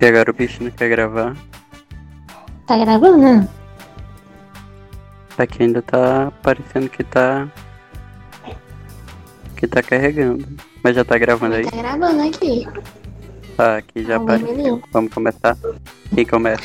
pegar o bicho não quer gravar. Tá gravando? Tá aqui ainda tá parecendo que tá. Que tá carregando. Mas já tá gravando aí? Tá gravando aqui. Tá, aqui já tá apareceu. Vamos começar? Quem começa?